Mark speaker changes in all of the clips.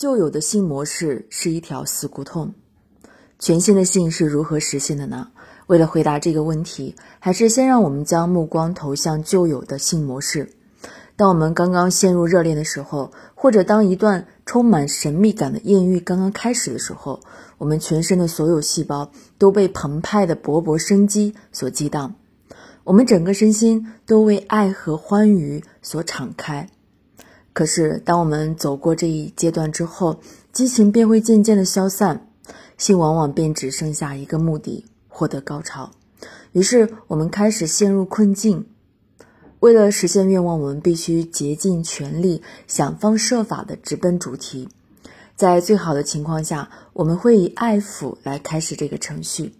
Speaker 1: 旧有的性模式是一条死胡同，全新的性是如何实现的呢？为了回答这个问题，还是先让我们将目光投向旧有的性模式。当我们刚刚陷入热恋的时候，或者当一段充满神秘感的艳遇刚刚开始的时候，我们全身的所有细胞都被澎湃的勃勃生机所激荡，我们整个身心都为爱和欢愉所敞开。可是，当我们走过这一阶段之后，激情便会渐渐的消散，性往往便只剩下一个目的：获得高潮。于是，我们开始陷入困境。为了实现愿望，我们必须竭尽全力、想方设法的直奔主题。在最好的情况下，我们会以爱抚来开始这个程序，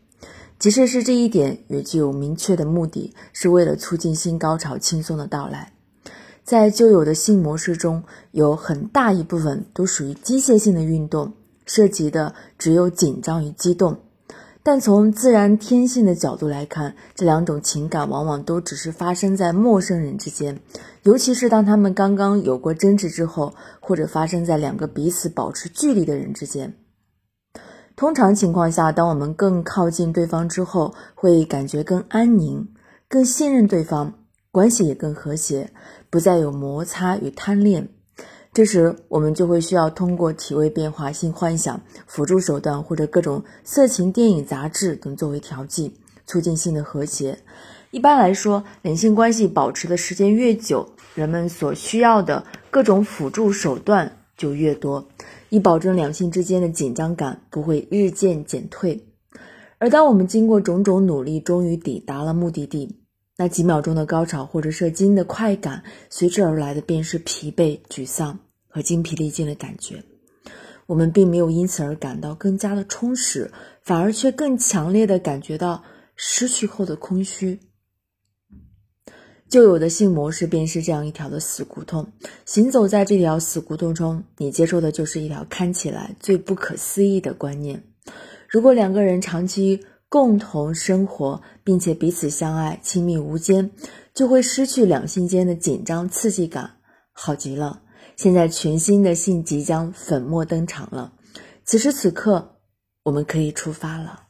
Speaker 1: 即使是这一点也具有明确的目的，是为了促进性高潮轻松的到来。在旧有的性模式中，有很大一部分都属于机械性的运动，涉及的只有紧张与激动。但从自然天性的角度来看，这两种情感往往都只是发生在陌生人之间，尤其是当他们刚刚有过争执之后，或者发生在两个彼此保持距离的人之间。通常情况下，当我们更靠近对方之后，会感觉更安宁，更信任对方。关系也更和谐，不再有摩擦与贪恋。这时，我们就会需要通过体位变化、性幻想、辅助手段或者各种色情电影、杂志等作为调剂，促进性的和谐。一般来说，两性关系保持的时间越久，人们所需要的各种辅助手段就越多，以保证两性之间的紧张感不会日渐减退。而当我们经过种种努力，终于抵达了目的地。那几秒钟的高潮或者射精的快感，随之而来的便是疲惫、沮丧和精疲力尽的感觉。我们并没有因此而感到更加的充实，反而却更强烈的感觉到失去后的空虚。旧有的性模式便是这样一条的死胡同。行走在这条死胡同中，你接受的就是一条看起来最不可思议的观念：如果两个人长期。共同生活，并且彼此相爱、亲密无间，就会失去两性间的紧张刺激感，好极了。现在全新的性即将粉墨登场了，此时此刻，我们可以出发了。